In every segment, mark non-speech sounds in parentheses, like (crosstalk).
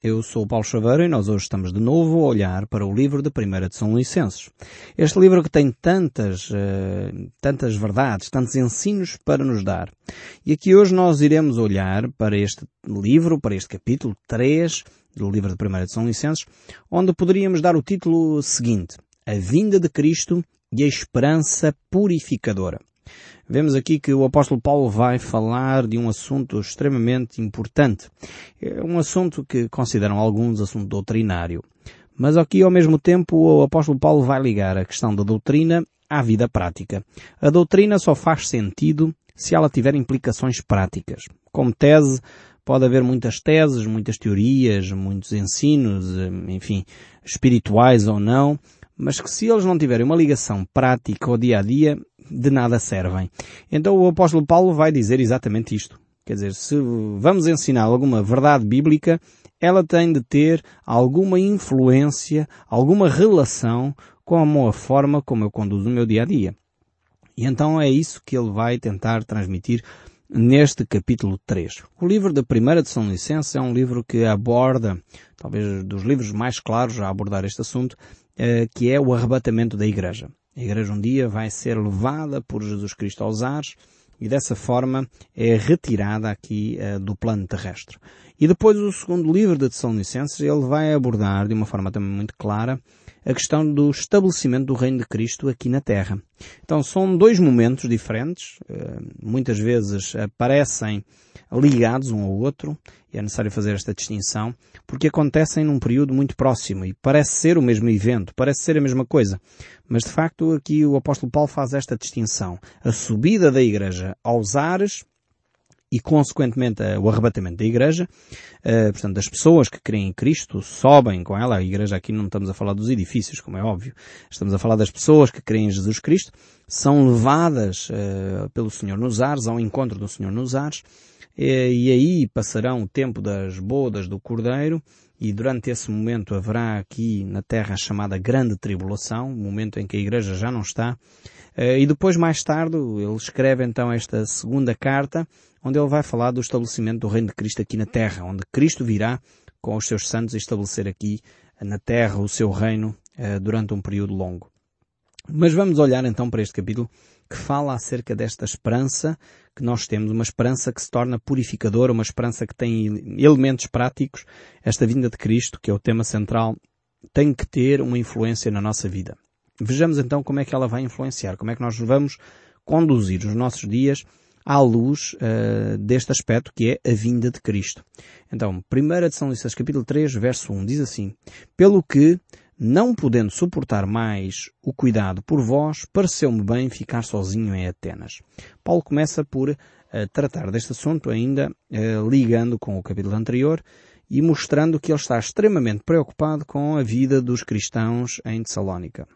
eu sou o Paulo Chaveiro e nós hoje estamos de novo a olhar para o livro de 1 de São Licenses. Este livro que tem tantas, uh, tantas verdades, tantos ensinos para nos dar. E aqui hoje nós iremos olhar para este livro, para este capítulo 3 do livro de 1 de São Licenses, onde poderíamos dar o título seguinte, A Vinda de Cristo e a Esperança Purificadora. Vemos aqui que o apóstolo Paulo vai falar de um assunto extremamente importante. É um assunto que consideram alguns assunto doutrinário. Mas aqui ao mesmo tempo o apóstolo Paulo vai ligar a questão da doutrina à vida prática. A doutrina só faz sentido se ela tiver implicações práticas. Como tese, pode haver muitas teses, muitas teorias, muitos ensinos, enfim, espirituais ou não, mas que se eles não tiverem uma ligação prática ao dia a dia, de nada servem. Então o apóstolo Paulo vai dizer exatamente isto. Quer dizer, se vamos ensinar alguma verdade bíblica, ela tem de ter alguma influência, alguma relação com a forma como eu conduzo o meu dia a dia. E então é isso que ele vai tentar transmitir neste capítulo 3. O livro da Primeira de São Licença é um livro que aborda, talvez dos livros mais claros a abordar este assunto, eh, que é o arrebatamento da Igreja. A Igreja um dia vai ser levada por Jesus Cristo aos ares e dessa forma é retirada aqui uh, do plano terrestre. E depois o segundo livro de Tessalonicenses ele vai abordar de uma forma também muito clara a questão do estabelecimento do reino de Cristo aqui na Terra. Então são dois momentos diferentes, uh, muitas vezes aparecem ligados um ao outro, e é necessário fazer esta distinção, porque acontecem num período muito próximo e parece ser o mesmo evento, parece ser a mesma coisa. Mas de facto aqui o apóstolo Paulo faz esta distinção. A subida da igreja aos ares e consequentemente o arrebatamento da igreja, uh, portanto das pessoas que creem em Cristo sobem com ela, a igreja aqui não estamos a falar dos edifícios, como é óbvio, estamos a falar das pessoas que creem em Jesus Cristo, são levadas uh, pelo Senhor nos ares, ao encontro do Senhor nos ares, e aí passarão o tempo das bodas do Cordeiro, e durante esse momento haverá aqui na Terra a chamada Grande Tribulação, o momento em que a Igreja já não está, e depois mais tarde ele escreve então esta segunda carta, onde ele vai falar do estabelecimento do Reino de Cristo aqui na Terra, onde Cristo virá com os seus santos estabelecer aqui na Terra o seu reino eh, durante um período longo. Mas vamos olhar então para este capítulo que fala acerca desta esperança que nós temos, uma esperança que se torna purificadora, uma esperança que tem elementos práticos. Esta vinda de Cristo, que é o tema central, tem que ter uma influência na nossa vida. Vejamos então como é que ela vai influenciar, como é que nós vamos conduzir os nossos dias à luz uh, deste aspecto que é a vinda de Cristo. Então, 1 de São Licenses capítulo 3, verso 1 diz assim, Pelo que, não podendo suportar mais o cuidado por vós, pareceu-me bem ficar sozinho em Atenas. Paulo começa por uh, tratar deste assunto ainda uh, ligando com o capítulo anterior e mostrando que ele está extremamente preocupado com a vida dos cristãos em Tessalónica.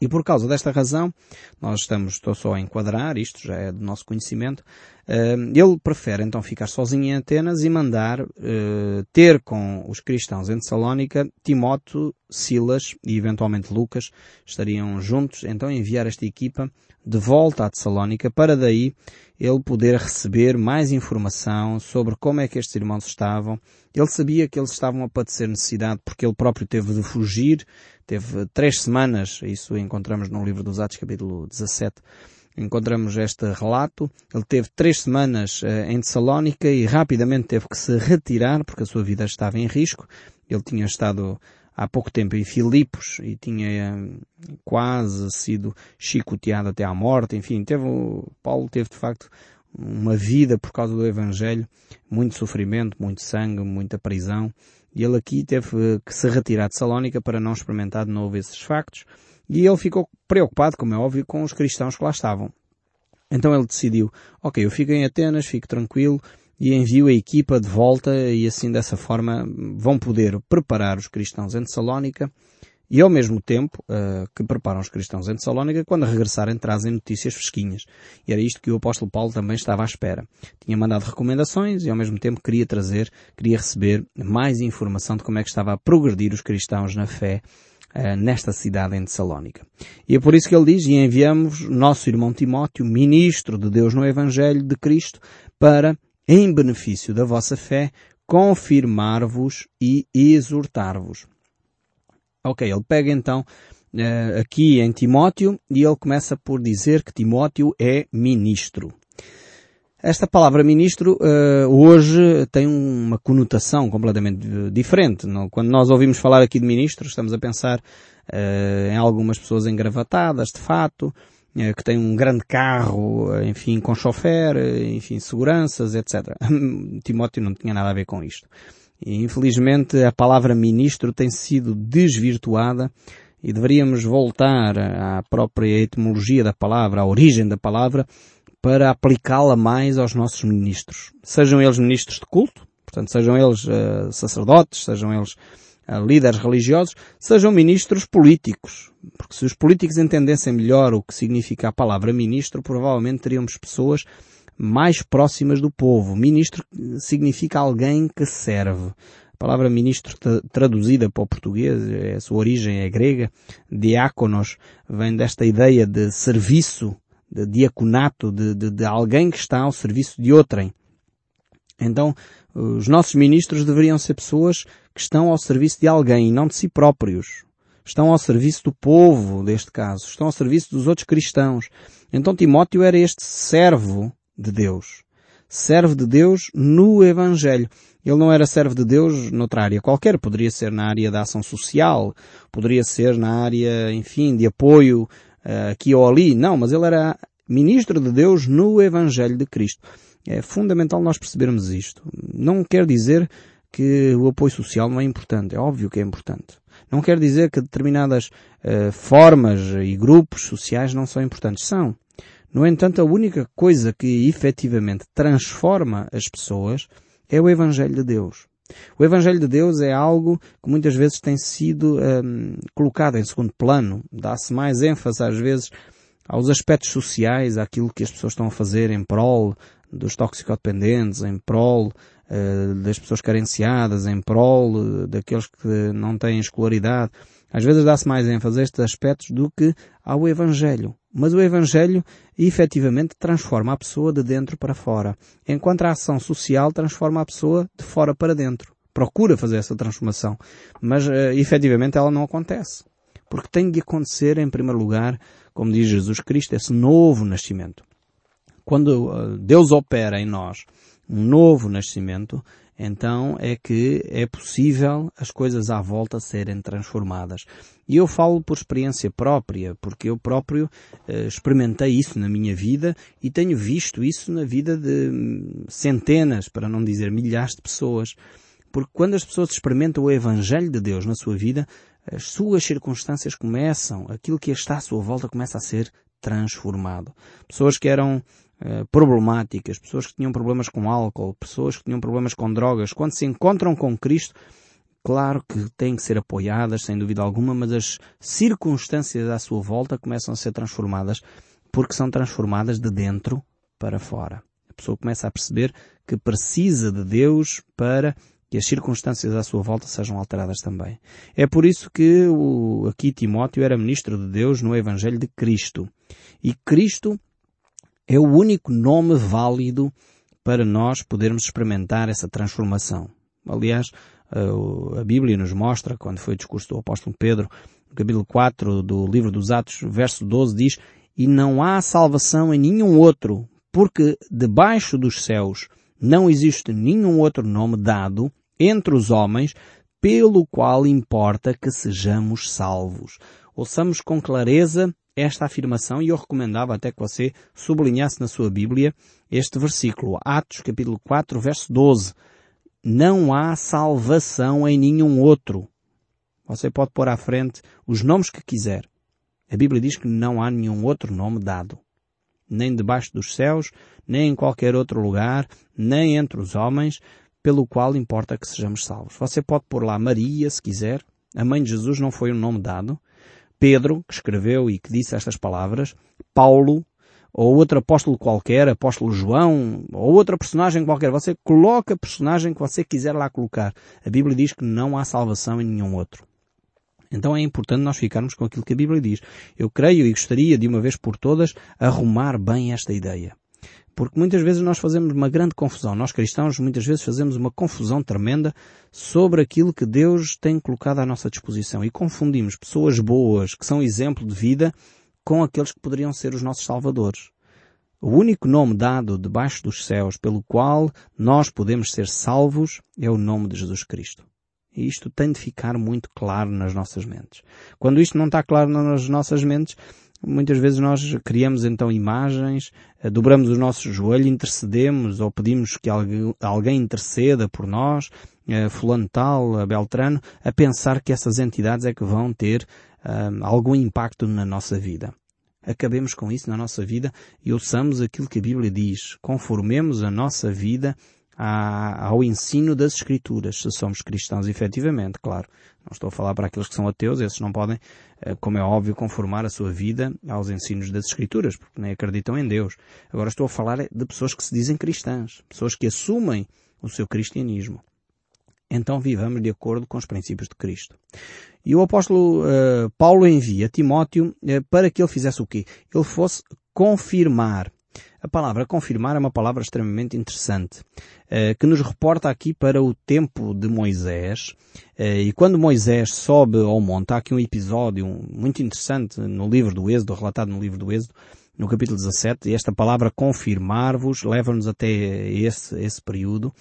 E por causa desta razão, nós estamos, estou só a enquadrar, isto já é do nosso conhecimento, eh, ele prefere então ficar sozinho em Atenas e mandar eh, ter com os cristãos em Tessalónica Timóteo, Silas e eventualmente Lucas estariam juntos, então enviar esta equipa de volta a Tessalónica para daí ele poder receber mais informação sobre como é que estes irmãos estavam. Ele sabia que eles estavam a padecer necessidade porque ele próprio teve de fugir teve três semanas, isso encontramos no livro dos Atos, capítulo 17, encontramos este relato. Ele teve três semanas uh, em Tessalónica e rapidamente teve que se retirar porque a sua vida estava em risco. Ele tinha estado há pouco tempo em Filipos e tinha uh, quase sido chicoteado até à morte. Enfim, teve, Paulo teve de facto uma vida por causa do Evangelho, muito sofrimento, muito sangue, muita prisão. E ele aqui teve que se retirar de Salónica para não experimentar de novo esses factos. E ele ficou preocupado, como é óbvio, com os cristãos que lá estavam. Então ele decidiu, ok, eu fico em Atenas, fico tranquilo, e envio a equipa de volta e assim dessa forma vão poder preparar os cristãos em Salónica e ao mesmo tempo uh, que preparam os cristãos em Tessalónica, quando regressarem trazem notícias fresquinhas. E era isto que o apóstolo Paulo também estava à espera. Tinha mandado recomendações e ao mesmo tempo queria trazer, queria receber mais informação de como é que estava a progredir os cristãos na fé uh, nesta cidade em Tessalónica. E é por isso que ele diz, e enviamos nosso irmão Timóteo, ministro de Deus no Evangelho de Cristo, para, em benefício da vossa fé, confirmar-vos e exortar-vos. Ok, ele pega então uh, aqui em Timóteo e ele começa por dizer que Timóteo é ministro. Esta palavra ministro uh, hoje tem uma conotação completamente diferente. Não? Quando nós ouvimos falar aqui de ministro, estamos a pensar uh, em algumas pessoas engravatadas, de fato, uh, que têm um grande carro, enfim, com chofer, enfim, seguranças, etc. (laughs) Timóteo não tinha nada a ver com isto. E, infelizmente, a palavra ministro tem sido desvirtuada e deveríamos voltar à própria etimologia da palavra, à origem da palavra, para aplicá-la mais aos nossos ministros. Sejam eles ministros de culto, portanto, sejam eles uh, sacerdotes, sejam eles uh, líderes religiosos, sejam ministros políticos. Porque se os políticos entendessem melhor o que significa a palavra ministro, provavelmente teríamos pessoas mais próximas do povo. Ministro significa alguém que serve. A palavra ministro traduzida para o português, a sua origem é grega, diáconos, vem desta ideia de serviço, de diaconato, de, de, de alguém que está ao serviço de outrem. Então, os nossos ministros deveriam ser pessoas que estão ao serviço de alguém não de si próprios. Estão ao serviço do povo, neste caso. Estão ao serviço dos outros cristãos. Então Timóteo era este servo de Deus. Servo de Deus no Evangelho. Ele não era servo de Deus noutra área qualquer. Poderia ser na área da ação social. Poderia ser na área, enfim, de apoio uh, aqui ou ali. Não, mas ele era ministro de Deus no Evangelho de Cristo. É fundamental nós percebermos isto. Não quer dizer que o apoio social não é importante. É óbvio que é importante. Não quer dizer que determinadas uh, formas e grupos sociais não são importantes. São. No entanto, a única coisa que efetivamente transforma as pessoas é o Evangelho de Deus. O Evangelho de Deus é algo que muitas vezes tem sido hum, colocado em segundo plano. Dá-se mais ênfase às vezes aos aspectos sociais, àquilo que as pessoas estão a fazer em prol dos toxicodependentes, em prol uh, das pessoas carenciadas, em prol uh, daqueles que não têm escolaridade. Às vezes dá-se mais ênfase a estes aspectos do que ao Evangelho. Mas o Evangelho efetivamente transforma a pessoa de dentro para fora, enquanto a ação social transforma a pessoa de fora para dentro. Procura fazer essa transformação, mas uh, efetivamente ela não acontece. Porque tem de acontecer, em primeiro lugar, como diz Jesus Cristo, esse novo nascimento. Quando uh, Deus opera em nós um novo nascimento, então é que é possível as coisas à volta serem transformadas. E eu falo por experiência própria, porque eu próprio eh, experimentei isso na minha vida e tenho visto isso na vida de centenas, para não dizer milhares de pessoas. Porque quando as pessoas experimentam o Evangelho de Deus na sua vida, as suas circunstâncias começam, aquilo que está à sua volta começa a ser transformado. Pessoas que eram eh, problemáticas, pessoas que tinham problemas com álcool, pessoas que tinham problemas com drogas, quando se encontram com Cristo, claro que têm que ser apoiadas, sem dúvida alguma, mas as circunstâncias à sua volta começam a ser transformadas porque são transformadas de dentro para fora. A pessoa começa a perceber que precisa de Deus para que as circunstâncias à sua volta sejam alteradas também. É por isso que o, aqui Timóteo era ministro de Deus no Evangelho de Cristo. E Cristo é o único nome válido para nós podermos experimentar essa transformação. Aliás, a Bíblia nos mostra, quando foi o discurso do apóstolo Pedro, no capítulo 4 do livro dos Atos, verso 12, diz, E não há salvação em nenhum outro, porque debaixo dos céus não existe nenhum outro nome dado entre os homens pelo qual importa que sejamos salvos. Ouçamos com clareza esta afirmação e eu recomendava até que você sublinhasse na sua Bíblia este versículo, Atos capítulo 4, verso 12. Não há salvação em nenhum outro. Você pode pôr à frente os nomes que quiser. A Bíblia diz que não há nenhum outro nome dado. Nem debaixo dos céus, nem em qualquer outro lugar, nem entre os homens, pelo qual importa que sejamos salvos. Você pode pôr lá Maria, se quiser. A mãe de Jesus não foi um nome dado. Pedro, que escreveu e que disse estas palavras, Paulo, ou outro apóstolo qualquer, apóstolo João, ou outra personagem qualquer. Você coloca a personagem que você quiser lá colocar. A Bíblia diz que não há salvação em nenhum outro. Então é importante nós ficarmos com aquilo que a Bíblia diz. Eu creio e gostaria de uma vez por todas arrumar bem esta ideia. Porque muitas vezes nós fazemos uma grande confusão. Nós cristãos muitas vezes fazemos uma confusão tremenda sobre aquilo que Deus tem colocado à nossa disposição e confundimos pessoas boas, que são exemplo de vida, com aqueles que poderiam ser os nossos salvadores. O único nome dado debaixo dos céus pelo qual nós podemos ser salvos é o nome de Jesus Cristo. E isto tem de ficar muito claro nas nossas mentes. Quando isto não está claro nas nossas mentes, muitas vezes nós criamos então imagens, eh, dobramos o nosso joelho, intercedemos ou pedimos que alguém interceda por nós, eh, fulano tal, beltrano, a pensar que essas entidades é que vão ter um, algum impacto na nossa vida acabemos com isso na nossa vida e ouçamos aquilo que a Bíblia diz. Conformemos a nossa vida ao ensino das Escrituras, se somos cristãos efetivamente, claro. Não estou a falar para aqueles que são ateus, esses não podem, eh, como é óbvio, conformar a sua vida aos ensinos das Escrituras, porque nem acreditam em Deus. Agora estou a falar de pessoas que se dizem cristãs, pessoas que assumem o seu cristianismo. Então vivamos de acordo com os princípios de Cristo. E o apóstolo uh, Paulo envia Timóteo uh, para que ele fizesse o quê? Ele fosse confirmar. A palavra confirmar é uma palavra extremamente interessante, uh, que nos reporta aqui para o tempo de Moisés. e quando Moisés sobe ao monte, há aqui um episódio muito interessante no livro do Êxodo, relatado no livro do Êxodo, no capítulo 17, e esta palavra confirmar-vos leva-nos até esse, esse período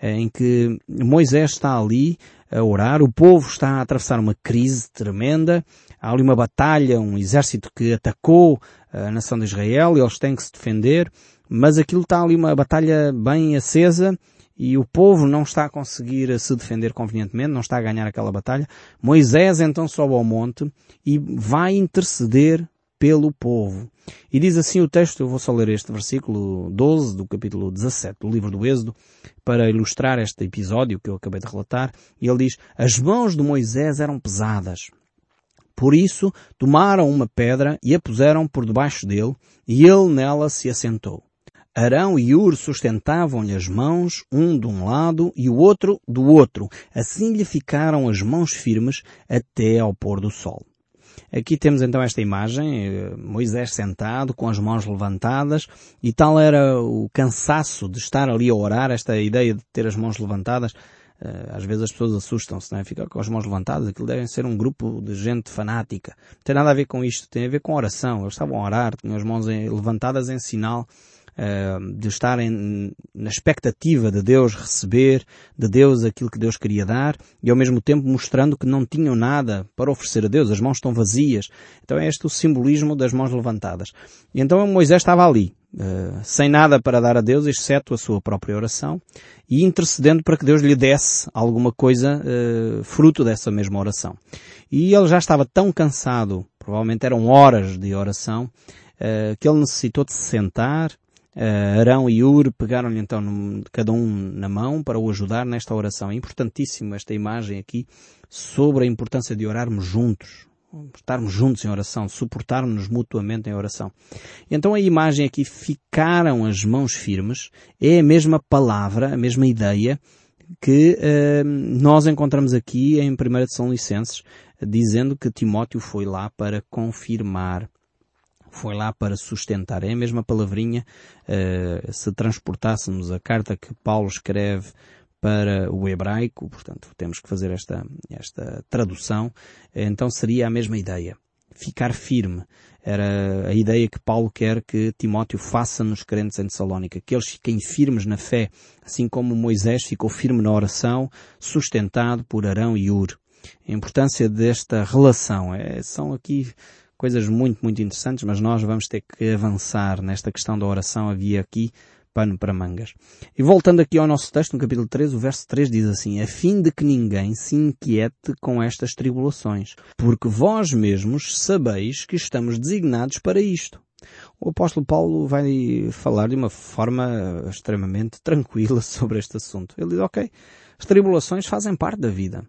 em que Moisés está ali a orar, o povo está a atravessar uma crise tremenda, há ali uma batalha, um exército que atacou a nação de Israel eles têm que se defender, mas aquilo está ali uma batalha bem acesa e o povo não está a conseguir se defender convenientemente, não está a ganhar aquela batalha. Moisés então sobe ao monte e vai interceder pelo povo. E diz assim o texto, eu vou só ler este versículo 12 do capítulo 17 do livro do Êxodo, para ilustrar este episódio que eu acabei de relatar. E ele diz, as mãos de Moisés eram pesadas. Por isso, tomaram uma pedra e a puseram por debaixo dele, e ele nela se assentou. Arão e Ur sustentavam-lhe as mãos, um de um lado e o outro do outro. Assim lhe ficaram as mãos firmes até ao pôr do sol. Aqui temos então esta imagem, eh, Moisés sentado, com as mãos levantadas, e tal era o cansaço de estar ali a orar, esta ideia de ter as mãos levantadas, às vezes as pessoas assustam-se, não é? Ficam com as mãos levantadas, aquilo devem ser um grupo de gente fanática. Não tem nada a ver com isto, tem a ver com oração. Eles estavam a orar, tinham as mãos levantadas em sinal eh, de estarem na expectativa de Deus receber, de Deus aquilo que Deus queria dar, e ao mesmo tempo mostrando que não tinham nada para oferecer a Deus, as mãos estão vazias. Então é este o simbolismo das mãos levantadas. E então Moisés estava ali, uh, sem nada para dar a Deus, exceto a sua própria oração, e intercedendo para que Deus lhe desse alguma coisa uh, fruto dessa mesma oração. E ele já estava tão cansado, provavelmente eram horas de oração, que ele necessitou de se sentar, Uh, Arão e Ur pegaram-lhe então cada um na mão para o ajudar nesta oração. É importantíssimo esta imagem aqui sobre a importância de orarmos juntos, estarmos juntos em oração, suportarmos-nos mutuamente em oração. Então a imagem aqui ficaram as mãos firmes é a mesma palavra, a mesma ideia que uh, nós encontramos aqui em 1 de São Licenses, dizendo que Timóteo foi lá para confirmar foi lá para sustentar. É a mesma palavrinha, uh, se transportássemos a carta que Paulo escreve para o hebraico, portanto temos que fazer esta, esta tradução, então seria a mesma ideia. Ficar firme. Era a ideia que Paulo quer que Timóteo faça nos crentes em Tessalónica, que eles fiquem firmes na fé, assim como Moisés ficou firme na oração, sustentado por Arão e Ur. A importância desta relação é, são aqui coisas muito, muito interessantes, mas nós vamos ter que avançar nesta questão da oração. Havia aqui pano para mangas. E voltando aqui ao nosso texto, no capítulo 3, o verso 3 diz assim, a fim de que ninguém se inquiete com estas tribulações, porque vós mesmos sabeis que estamos designados para isto. O apóstolo Paulo vai falar de uma forma extremamente tranquila (laughs) sobre este assunto. Ele diz, ok, as tribulações fazem parte da vida.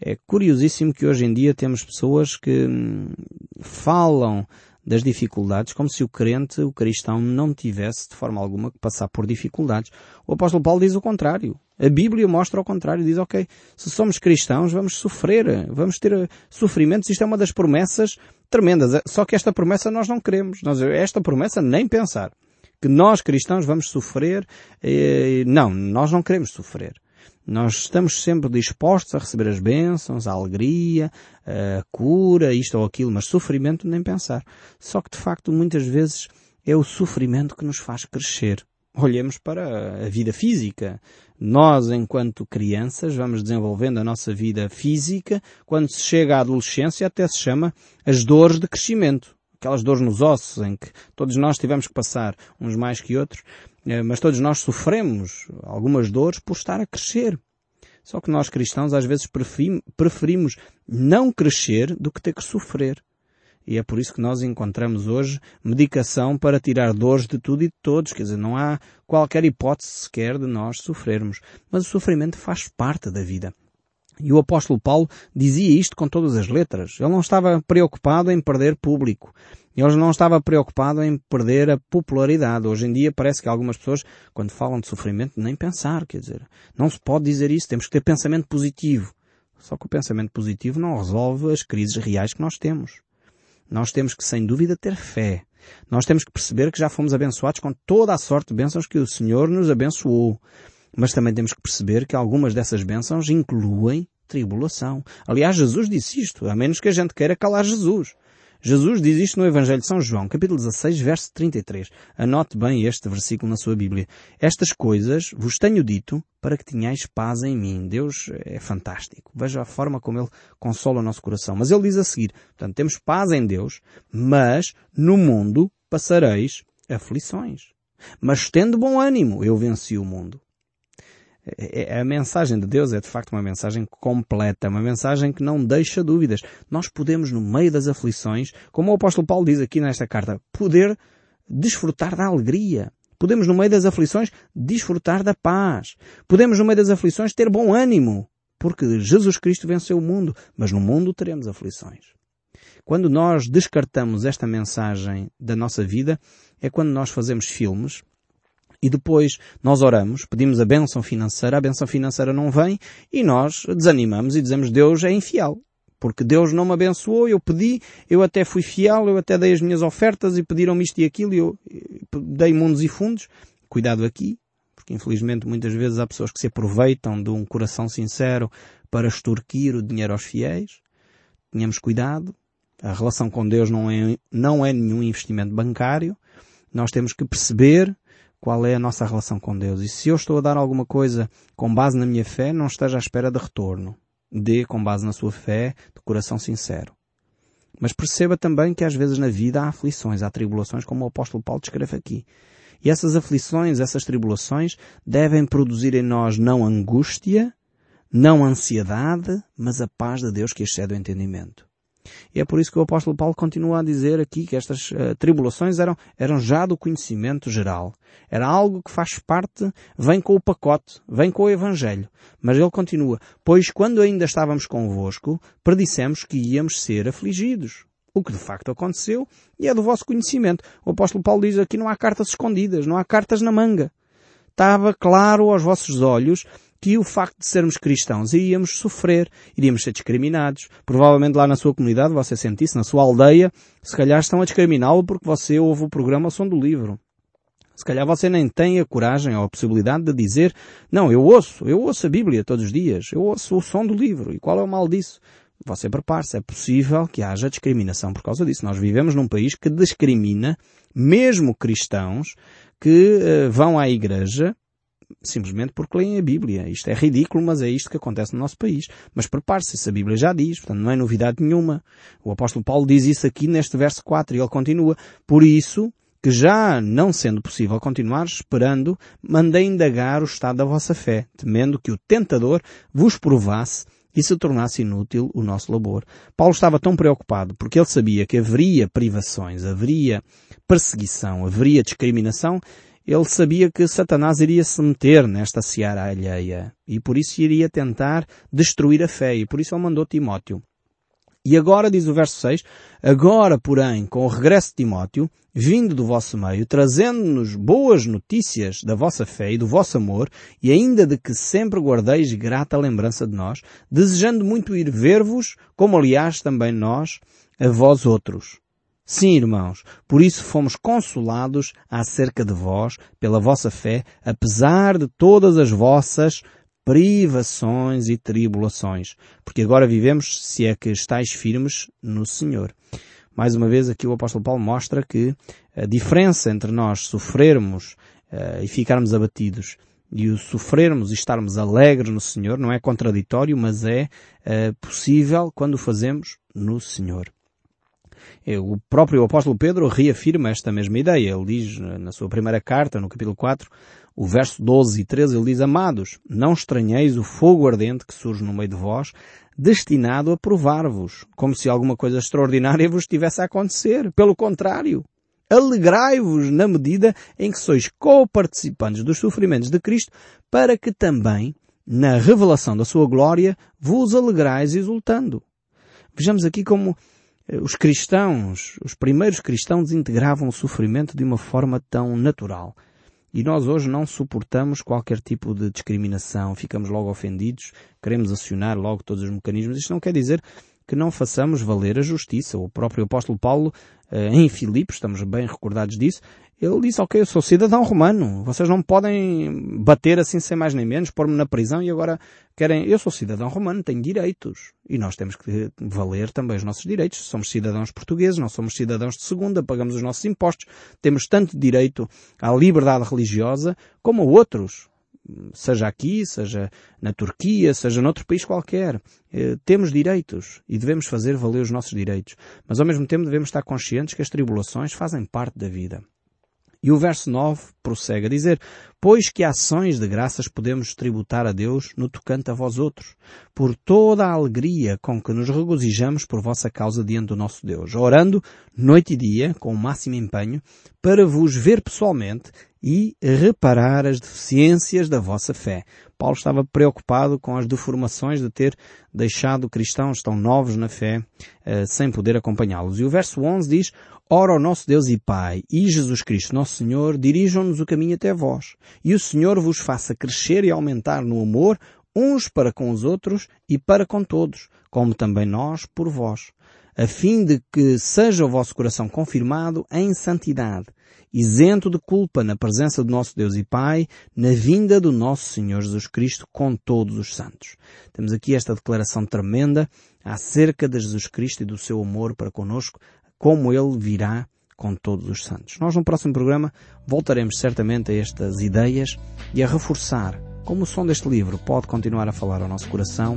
É curiosíssimo que hoje em dia temos pessoas que hum, falam das dificuldades como se o crente, o cristão, não tivesse de forma alguma que passar por dificuldades. O apóstolo Paulo diz o contrário. A Bíblia mostra o contrário. Diz, ok, se somos cristãos, vamos sofrer, vamos ter sofrimentos. Isto é uma das promessas tremendas. Só que esta promessa nós não queremos. Nós, esta promessa nem pensar. que nós cristãos vamos sofrer. Eh, não, nós não queremos sofrer. Nós estamos sempre dispostos a receber as bênçãos, a alegria, a cura, isto ou aquilo, mas sofrimento nem pensar. Só que de facto muitas vezes é o sofrimento que nos faz crescer. Olhemos para a vida física. Nós, enquanto crianças, vamos desenvolvendo a nossa vida física. Quando se chega à adolescência, até se chama as dores de crescimento. Aquelas dores nos ossos, em que todos nós tivemos que passar, uns mais que outros, mas todos nós sofremos algumas dores por estar a crescer. Só que nós cristãos às vezes preferimos não crescer do que ter que sofrer. E é por isso que nós encontramos hoje medicação para tirar dores de tudo e de todos. Quer dizer, não há qualquer hipótese sequer de nós sofrermos. Mas o sofrimento faz parte da vida. E o apóstolo Paulo dizia isto com todas as letras. Ele não estava preocupado em perder público. Ele não estava preocupado em perder a popularidade. Hoje em dia parece que algumas pessoas, quando falam de sofrimento, nem pensar, quer dizer, não se pode dizer isso. Temos que ter pensamento positivo. Só que o pensamento positivo não resolve as crises reais que nós temos. Nós temos que, sem dúvida, ter fé. Nós temos que perceber que já fomos abençoados com toda a sorte de bênçãos que o Senhor nos abençoou. Mas também temos que perceber que algumas dessas bênçãos incluem tribulação. Aliás, Jesus disse isto, a menos que a gente queira calar Jesus. Jesus diz isto no Evangelho de São João, capítulo 16, verso 33. Anote bem este versículo na sua Bíblia. Estas coisas vos tenho dito para que tenhais paz em mim. Deus é fantástico. Veja a forma como Ele consola o nosso coração. Mas Ele diz a seguir, portanto, temos paz em Deus, mas no mundo passareis aflições. Mas tendo bom ânimo, eu venci o mundo. É, é, a mensagem de Deus é de facto uma mensagem completa, uma mensagem que não deixa dúvidas. Nós podemos, no meio das aflições, como o apóstolo Paulo diz aqui nesta carta, poder desfrutar da alegria. Podemos, no meio das aflições, desfrutar da paz. Podemos, no meio das aflições, ter bom ânimo. Porque Jesus Cristo venceu o mundo, mas no mundo teremos aflições. Quando nós descartamos esta mensagem da nossa vida, é quando nós fazemos filmes e depois nós oramos, pedimos a bênção financeira, a bênção financeira não vem e nós desanimamos e dizemos Deus é infiel. Porque Deus não me abençoou, eu pedi, eu até fui fiel, eu até dei as minhas ofertas e pediram-me isto e aquilo e eu dei mundos e fundos. Cuidado aqui, porque infelizmente muitas vezes há pessoas que se aproveitam de um coração sincero para extorquir o dinheiro aos fiéis. Tenhamos cuidado. A relação com Deus não é, não é nenhum investimento bancário. Nós temos que perceber qual é a nossa relação com Deus. E se eu estou a dar alguma coisa com base na minha fé, não esteja à espera de retorno. Dê com base na sua fé, de coração sincero. Mas perceba também que às vezes na vida há aflições, há tribulações, como o apóstolo Paulo descreve aqui. E essas aflições, essas tribulações, devem produzir em nós não angústia, não ansiedade, mas a paz de Deus que excede o entendimento. E é por isso que o apóstolo Paulo continua a dizer aqui que estas uh, tribulações eram, eram já do conhecimento geral. Era algo que faz parte, vem com o pacote, vem com o Evangelho. Mas ele continua, pois quando ainda estávamos convosco, predissemos que íamos ser afligidos. O que de facto aconteceu e é do vosso conhecimento. O apóstolo Paulo diz aqui não há cartas escondidas, não há cartas na manga. Estava claro aos vossos olhos que o facto de sermos cristãos iríamos sofrer, iríamos ser discriminados. Provavelmente lá na sua comunidade você sente isso, na sua aldeia, se calhar estão a discriminá-lo porque você ouve o programa Som do Livro. Se calhar você nem tem a coragem ou a possibilidade de dizer, não, eu ouço, eu ouço a Bíblia todos os dias, eu ouço o som do livro. E qual é o mal disso? Você prepare-se, é possível que haja discriminação por causa disso. Nós vivemos num país que discrimina mesmo cristãos que uh, vão à igreja simplesmente porque leem a Bíblia. Isto é ridículo, mas é isto que acontece no nosso país. Mas prepare-se, a Bíblia já diz, portanto não é novidade nenhuma. O apóstolo Paulo diz isso aqui neste verso 4 e ele continua. Por isso, que já não sendo possível continuar esperando, mandei indagar o estado da vossa fé, temendo que o tentador vos provasse e se tornasse inútil o nosso labor. Paulo estava tão preocupado porque ele sabia que haveria privações, haveria perseguição, haveria discriminação ele sabia que Satanás iria se meter nesta seara alheia e por isso iria tentar destruir a fé e por isso ele mandou Timóteo. E agora, diz o verso 6, agora, porém, com o regresso de Timóteo, vindo do vosso meio, trazendo-nos boas notícias da vossa fé e do vosso amor, e ainda de que sempre guardeis grata lembrança de nós, desejando muito ir ver-vos, como aliás também nós, a vós outros Sim, irmãos, por isso fomos consolados acerca de vós, pela vossa fé, apesar de todas as vossas privações e tribulações, porque agora vivemos, se é que estáis firmes no Senhor. Mais uma vez aqui o apóstolo Paulo mostra que a diferença entre nós sofrermos uh, e ficarmos abatidos e o sofrermos e estarmos alegres no Senhor não é contraditório, mas é uh, possível quando o fazemos no Senhor. É, o próprio apóstolo Pedro reafirma esta mesma ideia. Ele diz na sua primeira carta, no capítulo 4, o verso 12 e 13, ele diz, Amados, não estranheis o fogo ardente que surge no meio de vós, destinado a provar-vos, como se alguma coisa extraordinária vos estivesse a acontecer. Pelo contrário, alegrai-vos na medida em que sois co-participantes dos sofrimentos de Cristo, para que também, na revelação da sua glória, vos alegrais exultando. Vejamos aqui como eh, os cristãos, os primeiros cristãos integravam o sofrimento de uma forma tão natural. E nós hoje não suportamos qualquer tipo de discriminação, ficamos logo ofendidos, queremos acionar logo todos os mecanismos. Isto não quer dizer que não façamos valer a justiça. O próprio apóstolo Paulo, eh, em Filipos, estamos bem recordados disso, ele disse, ok, eu sou cidadão romano, vocês não podem bater assim sem mais nem menos, pôr-me na prisão e agora querem, eu sou cidadão romano, tenho direitos. E nós temos que valer também os nossos direitos. Somos cidadãos portugueses, não somos cidadãos de segunda, pagamos os nossos impostos, temos tanto direito à liberdade religiosa como a outros seja aqui, seja na Turquia, seja noutro país qualquer. Eh, temos direitos e devemos fazer valer os nossos direitos. Mas ao mesmo tempo devemos estar conscientes que as tribulações fazem parte da vida. E o verso 9 prossegue a dizer, Pois que ações de graças podemos tributar a Deus no tocante a vós outros, por toda a alegria com que nos regozijamos por vossa causa diante do nosso Deus, orando noite e dia, com o máximo empenho, para vos ver pessoalmente e reparar as deficiências da vossa fé. Paulo estava preocupado com as deformações de ter deixado cristãos tão novos na fé eh, sem poder acompanhá-los. E o verso 11 diz, Ora, o nosso Deus e Pai e Jesus Cristo, nosso Senhor, dirijam-nos o caminho até vós, e o Senhor vos faça crescer e aumentar no amor uns para com os outros e para com todos, como também nós por vós, a fim de que seja o vosso coração confirmado em santidade, isento de culpa na presença do nosso Deus e Pai, na vinda do nosso Senhor Jesus Cristo com todos os santos. Temos aqui esta declaração tremenda acerca de Jesus Cristo e do seu amor para conosco, como Ele virá com todos os santos. Nós no próximo programa voltaremos certamente a estas ideias e a reforçar como o som deste livro pode continuar a falar ao nosso coração,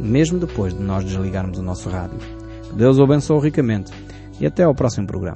mesmo depois de nós desligarmos o nosso rádio. Deus o abençoe ricamente e até ao próximo programa.